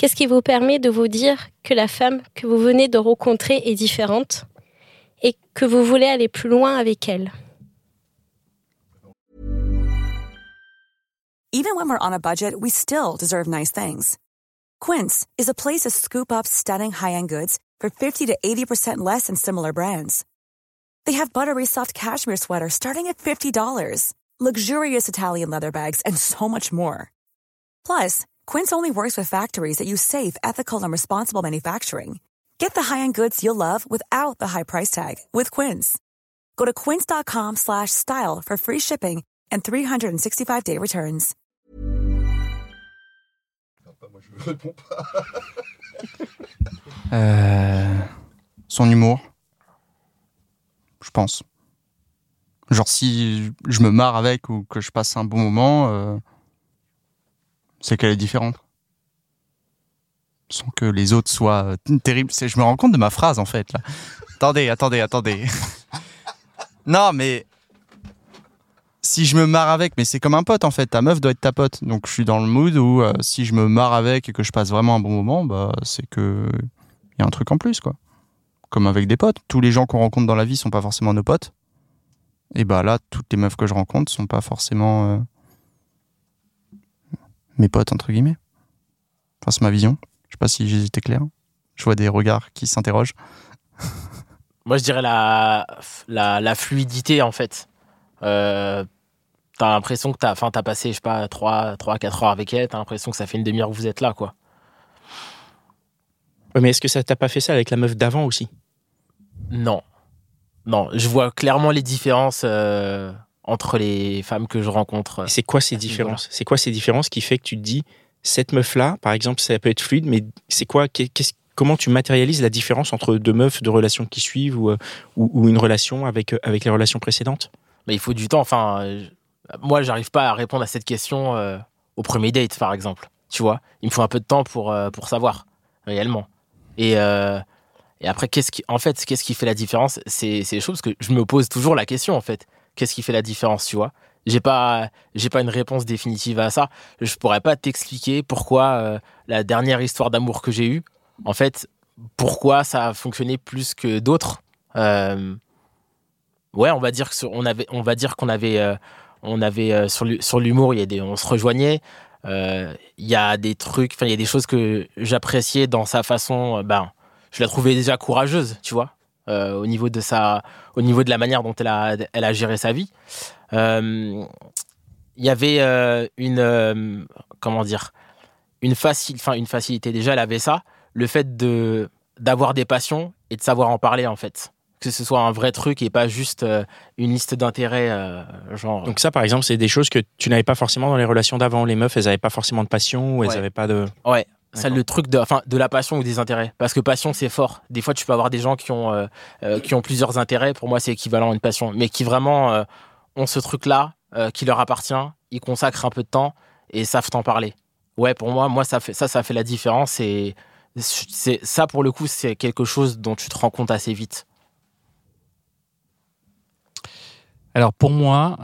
Qu'est-ce qui vous permet de vous dire que la femme que vous venez de rencontrer est différente et que vous voulez aller plus loin avec elle? Even when we're on a budget, we still deserve nice things. Quince is a place to scoop up stunning high-end goods for 50 to 80% less than similar brands. They have buttery soft cashmere sweaters starting at $50, luxurious Italian leather bags, and so much more. Plus, Quince only works with factories that use safe, ethical, and responsible manufacturing. Get the high-end goods you'll love without the high price tag with Quince. Go to quince.com/style for free shipping and 365-day returns. Euh, son humour, je pense. Genre si je me marre avec ou que je passe un bon moment, euh, c'est qu'elle est différente. Sans que les autres soient euh, terribles. Je me rends compte de ma phrase en fait attendez, attendez, attendez. non mais si je me marre avec, mais c'est comme un pote en fait. Ta meuf doit être ta pote. Donc je suis dans le mood où euh, si je me marre avec et que je passe vraiment un bon moment, bah c'est que il y a un truc en plus quoi. Comme avec des potes. Tous les gens qu'on rencontre dans la vie sont pas forcément nos potes. Et bah là, toutes les meufs que je rencontre sont pas forcément euh, mes potes entre guillemets. Enfin, c'est ma vision. Je sais pas si j'ai été clair. Je vois des regards qui s'interrogent. Moi, je dirais la, la, la fluidité, en fait. Euh, t'as l'impression que t'as, enfin, t'as passé, je sais pas, 3, 3 4 heures avec elle, t'as l'impression que ça fait une demi-heure que vous êtes là, quoi. Ouais, mais est-ce que ça t'a pas fait ça avec la meuf d'avant aussi? Non. Non, je vois clairement les différences euh, entre les femmes que je rencontre. C'est quoi ces différences? C'est quoi ces différences qui fait que tu te dis cette meuf là, par exemple, ça peut être fluide, mais c'est quoi qu'est-ce- Comment tu matérialises la différence entre deux meufs de relations qui suivent ou, euh, ou, ou une relation avec, euh, avec les relations précédentes? Mais il faut du temps. Enfin, euh, moi, j'arrive pas à répondre à cette question euh, au premier date, par exemple. Tu vois, il me faut un peu de temps pour, euh, pour savoir réellement. Et, et après, qu'est-ce qui, en fait, qu'est-ce qui fait la différence? C'est c'est les choses que je me pose toujours la question, en fait. Qu'est-ce qui fait la différence, tu vois? J'ai pas, j'ai pas une réponse définitive à ça. Je pourrais pas t'expliquer pourquoi euh, la dernière histoire d'amour que j'ai eue, en fait, pourquoi ça a fonctionné plus que d'autres. Euh, ouais, on va dire que on avait, on va dire qu'on avait, euh, on avait sur sur l'humour, il y a des, on se rejoignait. Il y a des trucs, enfin il y a des choses que j'appréciais dans sa façon. ben, je la trouvais déjà courageuse, tu vois, euh, au niveau de sa, au niveau de la manière dont elle a, elle a géré sa vie. Euh, Il y avait euh, une, comment dire, une facile, enfin une facilité. Déjà, elle avait ça, le fait de d'avoir des passions et de savoir en parler en fait que ce soit un vrai truc et pas juste euh, une liste d'intérêts, euh, genre. Donc ça, par exemple, c'est des choses que tu n'avais pas forcément dans les relations d'avant. Les meufs, elles n'avaient pas forcément de passion ou elles Ouais. n'avaient pas de... Ouais, ça le truc de, enfin, de la passion ou des intérêts. Parce que passion, c'est fort. Des fois, tu peux avoir des gens qui ont, euh, euh, qui ont plusieurs intérêts. Pour moi, c'est équivalent à une passion. Mais qui vraiment euh, ont ce truc-là euh, qui leur appartient. Ils consacrent un peu de temps et savent t'en parler. Ouais, pour moi, moi ça, fait, ça, ça fait la différence. Et c'est, ça, pour le coup, c'est quelque chose dont tu te rends compte assez vite. Alors pour moi,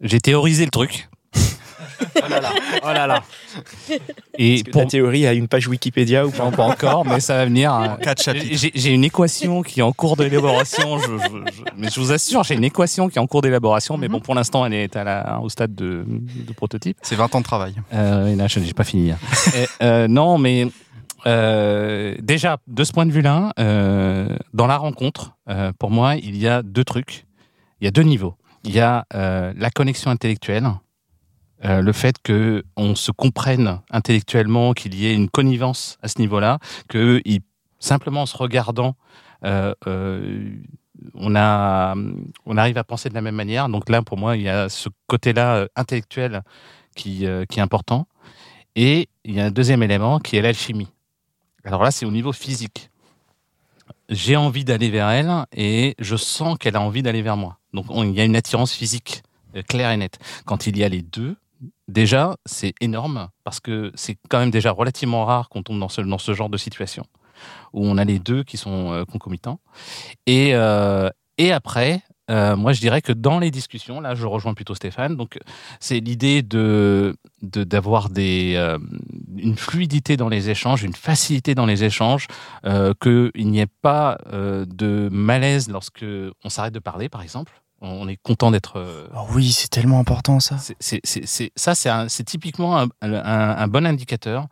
j'ai théorisé le truc. Oh là là, oh là là. Et pour ta théorie a une page Wikipédia ou pas encore, mais ça va venir. euh, Quatre chapitres. J'ai j'ai une équation qui est en cours d'élaboration. Je, je- je- mais je vous assure, j'ai une équation qui est en cours d'élaboration. Mais bon, pour l'instant, elle est à la, au stade de, de prototype. C'est 20 ans de travail. Euh, et là, je n'ai pas fini. hein. Et, euh, non, mais euh, déjà, de ce point de vue-là, euh, dans la rencontre, euh, pour moi, il y a deux trucs. Il y a deux niveaux. Il y a euh, la connexion intellectuelle, euh, le fait que on se comprenne intellectuellement, qu'il y ait une connivence à ce niveau-là, que simplement en se regardant, euh, euh, on a, on arrive à penser de la même manière. Donc là, pour moi, il y a ce côté-là intellectuel qui, qui est important. Et il y a un deuxième élément qui est l'alchimie. Alors là, c'est au niveau physique. J'ai envie d'aller vers elle et je sens qu'elle a envie d'aller vers moi. Donc on- il y a une attirance physique claire et nette. Quand il y a les deux, déjà, c'est énorme parce que c'est quand même déjà relativement rare qu'on tombe dans ce, dans ce genre de situation où on a les deux qui sont euh, concomitants. Et, euh, après, euh, moi, je dirais que dans les discussions, là, je rejoins plutôt Stéphane. Donc, c'est l'idée d'avoir une fluidité dans les échanges, une facilité dans les échanges, qu'il n'y ait pas de malaise lorsque on s'arrête de parler, par exemple. On est content d'être. euh, Oh oui, c'est tellement important ça. c'est- c'est- c'est- c'est- ça, c'est un- c'est typiquement un, un- un bon indicateur.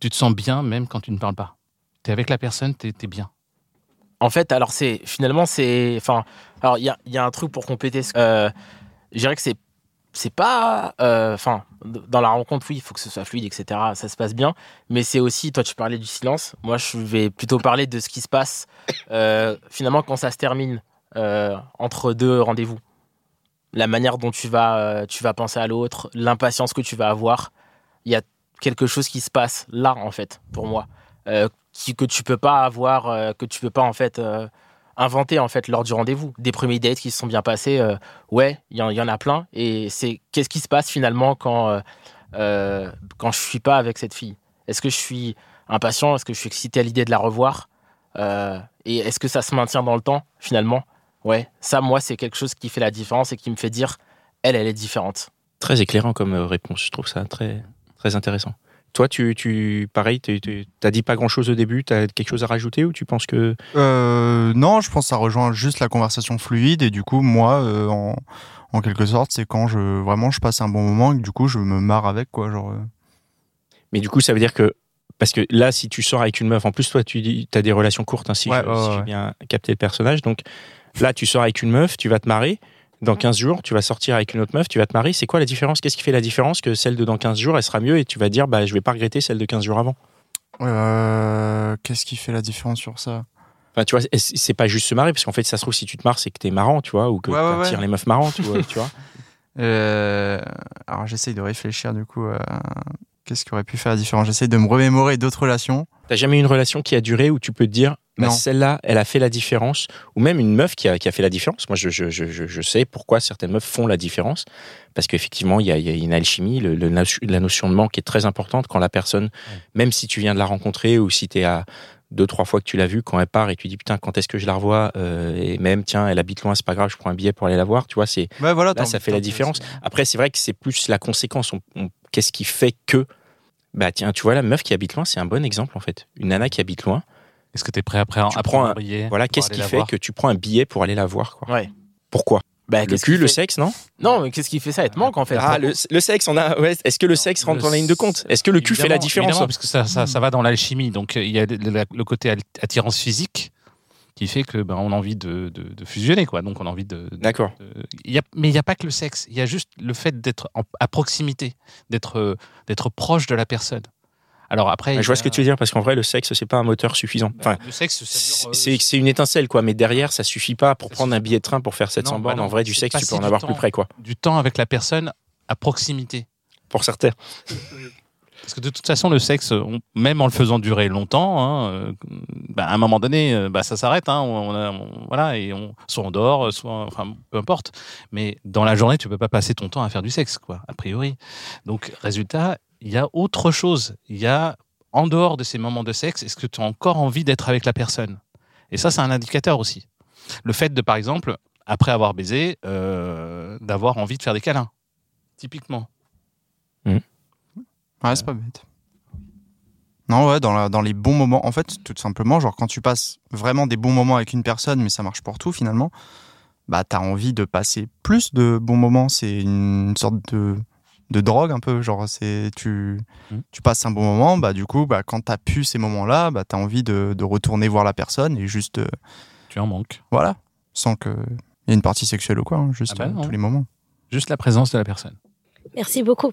Tu te sens bien même quand tu ne parles pas. Tu es avec la personne, tu es, bien. En fait, alors c'est finalement c'est enfin alors il y a, il y a un truc pour compléter. Euh, je dirais que c'est c'est pas euh, enfin dans la rencontre oui il faut que ce soit fluide etc ça se passe bien mais c'est aussi toi tu parlais du silence moi je vais plutôt parler de ce qui se passe euh, finalement quand ça se termine euh, entre deux rendez-vous. La manière dont tu vas euh, tu vas penser à l'autre l'impatience que tu vas avoir il y a quelque chose qui se passe là en fait pour moi euh, que tu peux pas avoir que tu peux pas en fait inventer en fait lors du rendez-vous. Des premiers dates qui se sont bien passés ouais il y, en- a plein. Et c'est qu'est-ce qui se passe finalement quand quand je suis pas avec cette fille? Est-ce que je suis impatient? Est-ce que je suis excité à l'idée de la revoir? Et est-ce que ça se maintient dans le temps finalement? Ouais ça moi c'est quelque chose qui fait la différence et qui me fait dire elle elle est différente Très éclairant comme euh, réponse, je trouve ça très, très intéressant. Toi, tu, tu pareil, tu t'as dit pas grand-chose au début, tu as quelque chose à rajouter ou tu penses que... Euh, non, je pense que ça rejoint juste la conversation fluide et du coup, moi, euh, en, en quelque sorte, c'est quand je vraiment je passe un bon moment et que du coup je me marre avec quoi, genre. euh. Mais du coup, ça veut dire que... Parce que là, si tu sors avec une meuf, en plus, toi, tu as des relations courtes, hein, si Ouais, je- ouais, si ouais. j'ai bien capté le personnage. Donc là, tu sors avec une meuf, tu vas te marier. Dans 15 jours, tu vas sortir avec une autre meuf, tu vas te marier. C'est quoi la différence? Qu'est-ce qui fait la différence que celle de dans 15 jours, elle sera mieux et tu vas dire, bah, je vais pas regretter celle de 15 jours avant? Euh, Qu'est-ce qui fait la différence sur ça? Enfin, tu vois, c'est pas juste se marier, parce qu'en fait, ça se trouve, si tu te marres, c'est que t'es marrant, tu vois, ou que Ouais, ouais, t'attires ouais. les meufs marrantes, tu vois. tu vois. Euh, Alors j'essaye de réfléchir du coup. à Qu'est-ce qui aurait pu faire la différence? J'essaye de me remémorer d'autres relations. T'as jamais eu une relation qui a duré où tu peux te dire, bah, celle-là, elle a fait la différence, ou même une meuf qui a, qui a fait la différence. Moi, je, je, je, je- sais pourquoi certaines meufs font la différence, parce qu'effectivement, il y y a une alchimie, le, la notion de manque est très importante quand la personne, même si tu viens de la rencontrer ou si t'es à deux, trois fois que tu l'as vue, quand elle part et tu dis, putain, quand est-ce que je la revois Euh, Et même, tiens, elle habite loin, c'est pas grave, je prends un billet pour aller la voir, tu vois, c'est Ouais, voilà. Là, ça fait la différence. Après, c'est vrai que c'est plus la conséquence. On- on- Qu'est-ce qui fait que. Bah, tiens, tu vois, la meuf qui habite loin, c'est un bon exemple, en fait. Une nana qui habite loin. Est-ce que tu es prêt après à Tu à prends prendre un- billet Voilà, qu'est-ce qui la fait que tu prends un billet pour aller la voir, quoi? ouais Pourquoi? Bah, Le cul, le sexe, non? Non mais qu'est-ce qui fait ça? Être manque en fait Ah, le, le sexe, on a. Ouais, est-ce que le sexe rentre en ligne de compte? Est-ce que le cul fait la différence évidemment, Parce que ça, ça, ça va dans l'alchimie. Donc, euh, il y a le, côté attirance physique qui fait que ben, on a envie de, de- de fusionner. Quoi. Donc, on a envie de. D'accord. de- il y a, mais il n'y a pas que le sexe. Il y a juste le fait d'être à proximité, d'être euh, d'être proche de la personne. Alors, après. Je vois ce que tu veux dire, parce qu'en vrai, le sexe, c'est pas un moteur suffisant. Enfin, le sexe, euh, c'est une étincelle, quoi. Mais derrière, ça suffit pas pour Ça prendre un billet de train pour faire 700 Non, bornes. bah non, en vrai, du sexe, tu peux en avoir temps. plus près, quoi. du temps avec la personne à proximité. Pour certains. Parce que de toute façon, le sexe, on- même en le faisant durer longtemps, hein, euh, bah, à un moment donné, euh, bah, ça s'arrête. hein, on, on a- on- voilà, et on, soit on dort, soit, enfin, peu importe. Mais dans la journée, tu peux pas passer ton temps à faire du sexe, quoi, a priori. Donc, résultat, il y a autre chose. Il y a, en dehors de ces moments de sexe, est-ce que tu as encore envie d'être avec la personne? Et ça, c'est un indicateur aussi. Le fait de, par exemple, après avoir baisé, euh, d'avoir envie de faire des câlins, typiquement. Ouais, c'est pas bête. Non, ouais, dans, la- dans les bons moments. En fait, tout simplement, genre quand tu passes vraiment des bons moments avec une personne, mais ça marche pour tout finalement, bah t'as envie de passer plus de bons moments. C'est une sorte de, de drogue un peu. Genre, c'est tu, Mm. tu passes un bon moment, bah du coup, bah, quand t'as pu ces moments-là, bah t'as envie de, de retourner voir la personne et juste, euh, Tu en manques. voilà, sans que il y ait une partie sexuelle ou quoi, hein, juste Ah bah euh, tous les moments. Juste la présence de la personne. Merci beaucoup.